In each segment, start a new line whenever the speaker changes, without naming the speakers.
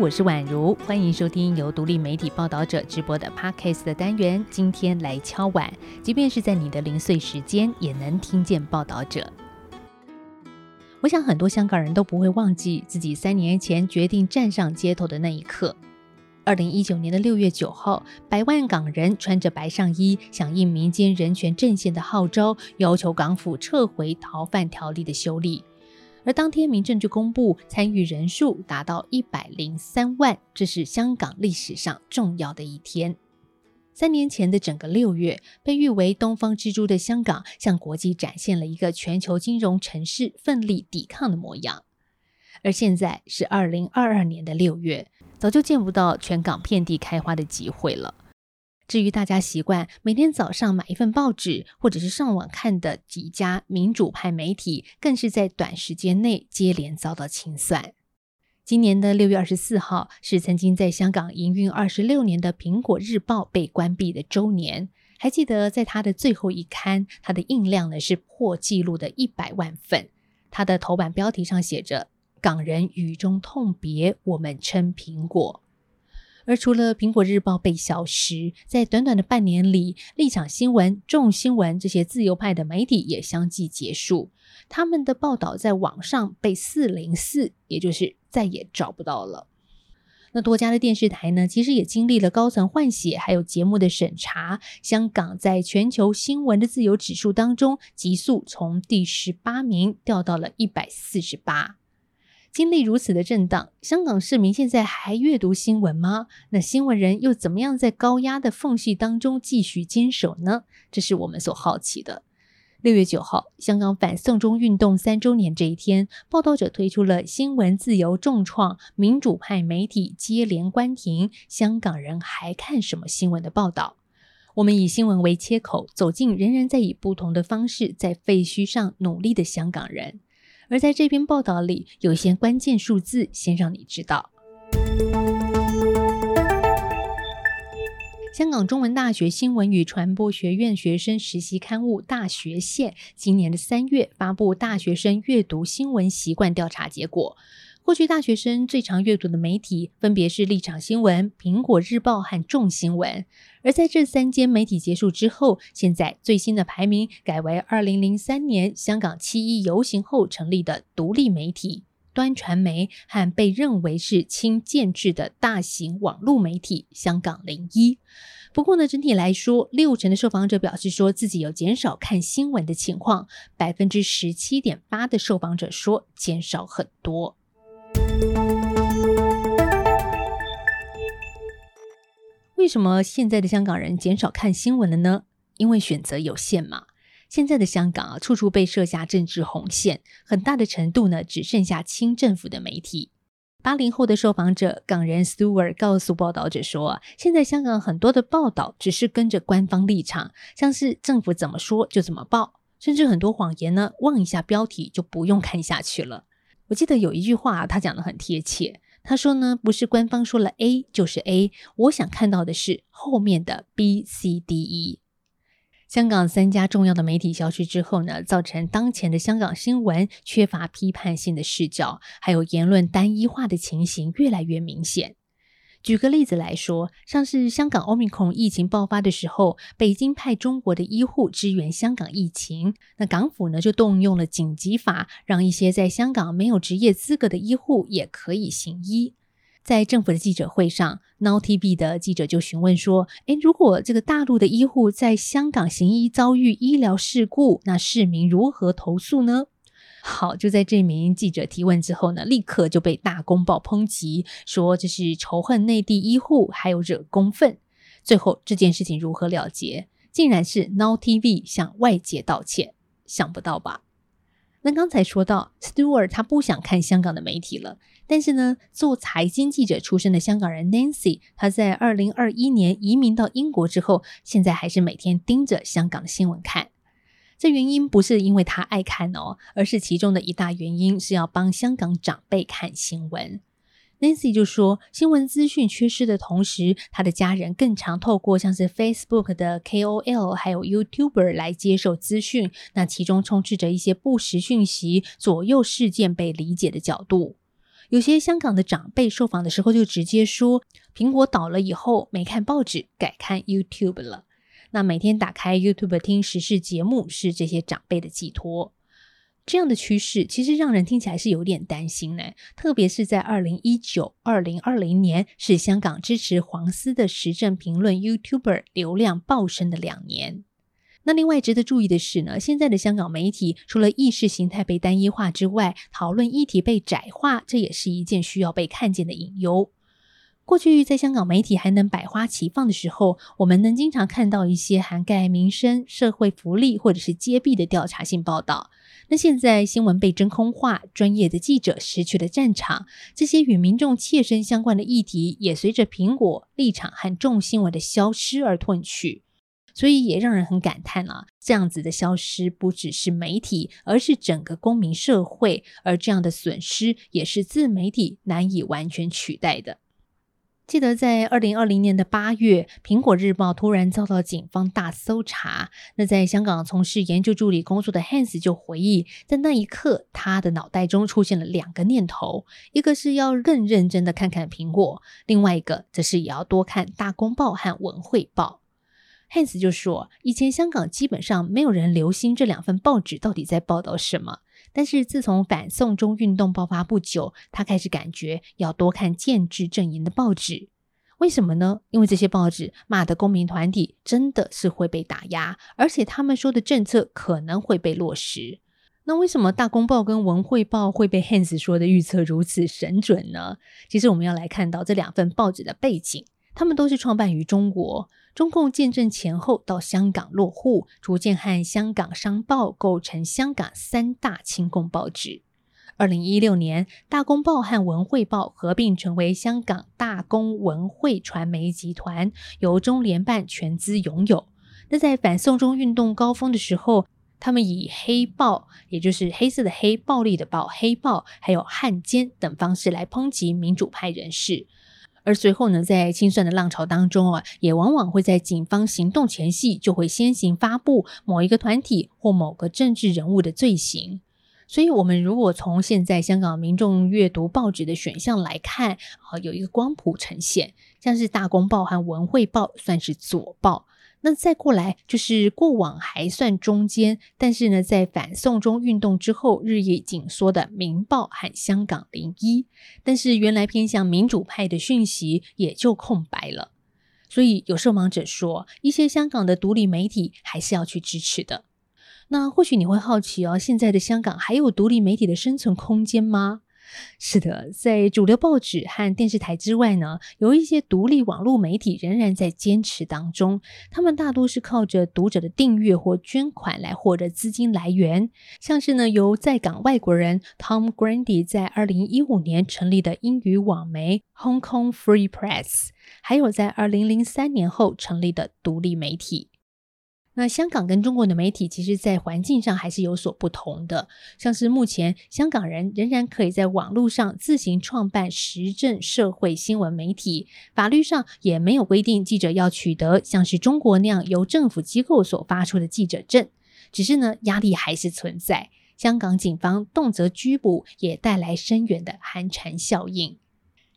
我是宛如，欢迎收听由独立媒体报道者直播的 Podcast 的单元。今天来敲碗，即便是在你的零碎时间，也能听见报道者。我想很多香港人都不会忘记自己三年前决定站上街头的那一刻。二零一九年的六月九号，百万港人穿着白上衣，响应民间人权阵线的号召，要求港府撤回逃犯条例的修例。而当天，民政就公布参与人数达到一百零三万，这是香港历史上重要的一天。三年前的整个六月，被誉为“东方之珠”的香港，向国际展现了一个全球金融城市奋力抵抗的模样。而现在是二零二二年的六月，早就见不到全港遍地开花的机会了。至于大家习惯每天早上买一份报纸，或者是上网看的几家民主派媒体，更是在短时间内接连遭到清算。今年的六月二十四号是曾经在香港营运二十六年的《苹果日报》被关闭的周年。还记得在它的最后一刊，它的印量呢是破纪录的一百万份。它的头版标题上写着“港人雨中痛别，我们称苹果”。而除了《苹果日报》被消失，在短短的半年里，立场新闻、众新闻这些自由派的媒体也相继结束，他们的报道在网上被四零四，也就是再也找不到了。那多家的电视台呢，其实也经历了高层换血，还有节目的审查。香港在全球新闻的自由指数当中，急速从第十八名掉到了一百四十八。经历如此的震荡，香港市民现在还阅读新闻吗？那新闻人又怎么样在高压的缝隙当中继续坚守呢？这是我们所好奇的。六月九号，香港反送中运动三周年这一天，报道者推出了新闻自由重创，民主派媒体接连关停，香港人还看什么新闻的报道？我们以新闻为切口，走进仍然在以不同的方式在废墟上努力的香港人。而在这篇报道里，有些关键数字，先让你知道。香港中文大学新闻与传播学院学生实习刊物《大学线》今年的三月发布大学生阅读新闻习惯调查结果。过去大学生最常阅读的媒体分别是立场新闻、苹果日报和众新闻。而在这三间媒体结束之后，现在最新的排名改为二零零三年香港七一游行后成立的独立媒体端传媒和被认为是轻建制的大型网络媒体香港零一。不过呢，整体来说，六成的受访者表示说自己有减少看新闻的情况，百分之十七点八的受访者说减少很多。什么现在的香港人减少看新闻了呢？因为选择有限嘛。现在的香港啊，处处被设下政治红线，很大的程度呢，只剩下亲政府的媒体。八零后的受访者港人 Stewart 告诉报道者说，现在香港很多的报道只是跟着官方立场，像是政府怎么说就怎么报，甚至很多谎言呢，望一下标题就不用看下去了。我记得有一句话，他讲的很贴切。他说呢，不是官方说了 A 就是 A，我想看到的是后面的 B、C、D、E。香港三家重要的媒体消失之后呢，造成当前的香港新闻缺乏批判性的视角，还有言论单一化的情形越来越明显。举个例子来说，像是香港欧米孔疫情爆发的时候，北京派中国的医护支援香港疫情，那港府呢就动用了紧急法，让一些在香港没有职业资格的医护也可以行医。在政府的记者会上，NTB 的记者就询问说：“诶，如果这个大陆的医护在香港行医遭遇医疗事故，那市民如何投诉呢？”好，就在这名记者提问之后呢，立刻就被大公报抨击，说这是仇恨内地医护，还有惹公愤。最后这件事情如何了结？竟然是 Now TV 向外界道歉，想不到吧？那刚才说到 Stewart 他不想看香港的媒体了，但是呢，做财经记者出身的香港人 Nancy，他在二零二一年移民到英国之后，现在还是每天盯着香港的新闻看。这原因不是因为他爱看哦，而是其中的一大原因是要帮香港长辈看新闻。Nancy 就说，新闻资讯缺失的同时，他的家人更常透过像是 Facebook 的 KOL 还有 YouTuber 来接受资讯，那其中充斥着一些不实讯息，左右事件被理解的角度。有些香港的长辈受访的时候就直接说，苹果倒了以后没看报纸，改看 YouTube 了。那每天打开 YouTube 听时事节目是这些长辈的寄托。这样的趋势其实让人听起来是有点担心呢，特别是在二零一九、二零二零年是香港支持黄丝的时政评论 YouTuber 流量暴升的两年。那另外值得注意的是呢，现在的香港媒体除了意识形态被单一化之外，讨论议题被窄化，这也是一件需要被看见的隐忧。过去在香港媒体还能百花齐放的时候，我们能经常看到一些涵盖民生、社会福利或者是揭弊的调查性报道。那现在新闻被真空化，专业的记者失去了战场，这些与民众切身相关的议题也随着苹果立场和重新闻的消失而褪去。所以也让人很感叹啊，这样子的消失不只是媒体，而是整个公民社会，而这样的损失也是自媒体难以完全取代的。记得在二零二零年的八月，苹果日报突然遭到警方大搜查，那在香港从事研究助理工作的 Hans 就回忆，在那一刻，他的脑袋中出现了两个念头，一个是要更认真的看看苹果，另外一个则是也要多看大公报和文汇报。Hans 就说：“以前香港基本上没有人留心这两份报纸到底在报道什么，但是自从反送中运动爆发不久，他开始感觉要多看建制阵营的报纸。为什么呢？因为这些报纸骂的公民团体真的是会被打压，而且他们说的政策可能会被落实。那为什么大公报跟文汇报会被 Hans 说的预测如此神准呢？其实我们要来看到这两份报纸的背景，他们都是创办于中国。”中共建政前后到香港落户，逐渐和香港商报构成香港三大亲共报纸。二零一六年，大公报和文汇报合并成为香港大公文汇传媒集团，由中联办全资拥有。那在反送中运动高峰的时候，他们以黑豹，也就是黑色的黑、暴力的暴、黑豹，还有汉奸等方式来抨击民主派人士。而随后呢，在清算的浪潮当中啊，也往往会在警方行动前夕，就会先行发布某一个团体或某个政治人物的罪行。所以，我们如果从现在香港民众阅读报纸的选项来看，啊，有一个光谱呈现，像是《大公报》和《文汇报》算是左报。那再过来就是过往还算中间，但是呢，在反送中运动之后日益紧缩的《明报》和《香港零一》，但是原来偏向民主派的讯息也就空白了。所以有受访者说，一些香港的独立媒体还是要去支持的。那或许你会好奇哦，现在的香港还有独立媒体的生存空间吗？是的，在主流报纸和电视台之外呢，有一些独立网络媒体仍然在坚持当中。他们大多是靠着读者的订阅或捐款来获得资金来源，像是呢由在港外国人 Tom Grandy 在二零一五年成立的英语网媒 Hong Kong Free Press，还有在二零零三年后成立的独立媒体。那香港跟中国的媒体，其实在环境上还是有所不同的。像是目前香港人仍然可以在网络上自行创办时政社会新闻媒体，法律上也没有规定记者要取得像是中国那样由政府机构所发出的记者证。只是呢，压力还是存在。香港警方动辄拘捕，也带来深远的寒蝉效应。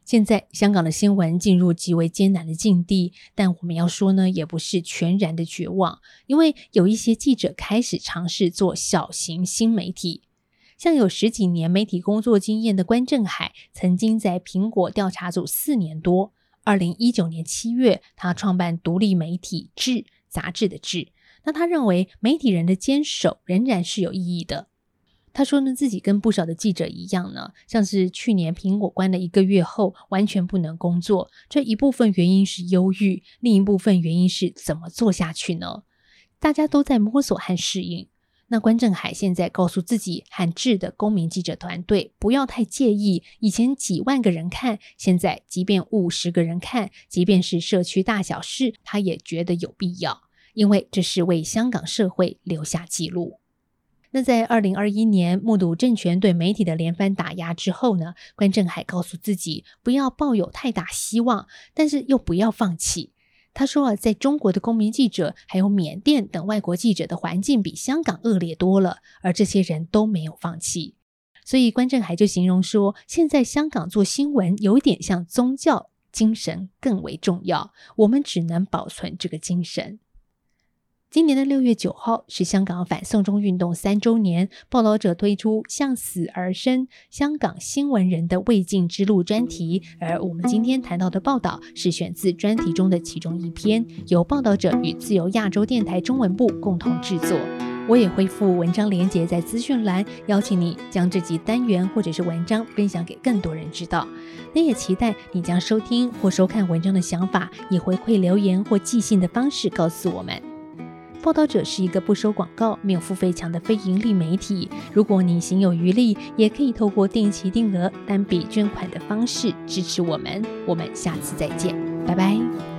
现在香港的新闻进入极为艰难的境地，但我们要说呢，也不是全然的绝望，因为有一些记者开始尝试做小型新媒体。像有十几年媒体工作经验的关正海，曾经在苹果调查组四年多。二零一九年七月，他创办独立媒体《志》杂志的《志》。那他认为媒体人的坚守仍然是有意义的。他说呢，自己跟不少的记者一样呢，像是去年苹果关了一个月后，完全不能工作。这一部分原因是忧郁，另一部分原因是怎么做下去呢？大家都在摸索和适应。那关正海现在告诉自己和智的公民记者团队，不要太介意。以前几万个人看，现在即便五十个人看，即便是社区大小事，他也觉得有必要，因为这是为香港社会留下记录。那在二零二一年目睹政权对媒体的连番打压之后呢，关正海告诉自己不要抱有太大希望，但是又不要放弃。他说啊，在中国的公民记者还有缅甸等外国记者的环境比香港恶劣多了，而这些人都没有放弃。所以关正海就形容说，现在香港做新闻有点像宗教，精神更为重要，我们只能保存这个精神。今年的六月九号是香港反送中运动三周年，报道者推出《向死而生：香港新闻人的未尽之路》专题，而我们今天谈到的报道是选自专题中的其中一篇，由报道者与自由亚洲电台中文部共同制作。我也会附文章连结在资讯栏，邀请你将这集单元或者是文章分享给更多人知道。那也期待你将收听或收看文章的想法，以回馈留言或寄信的方式告诉我们。报道者是一个不收广告、没有付费墙的非盈利媒体。如果你行有余力，也可以透过定期定额、单笔捐款的方式支持我们。我们下次再见，拜拜。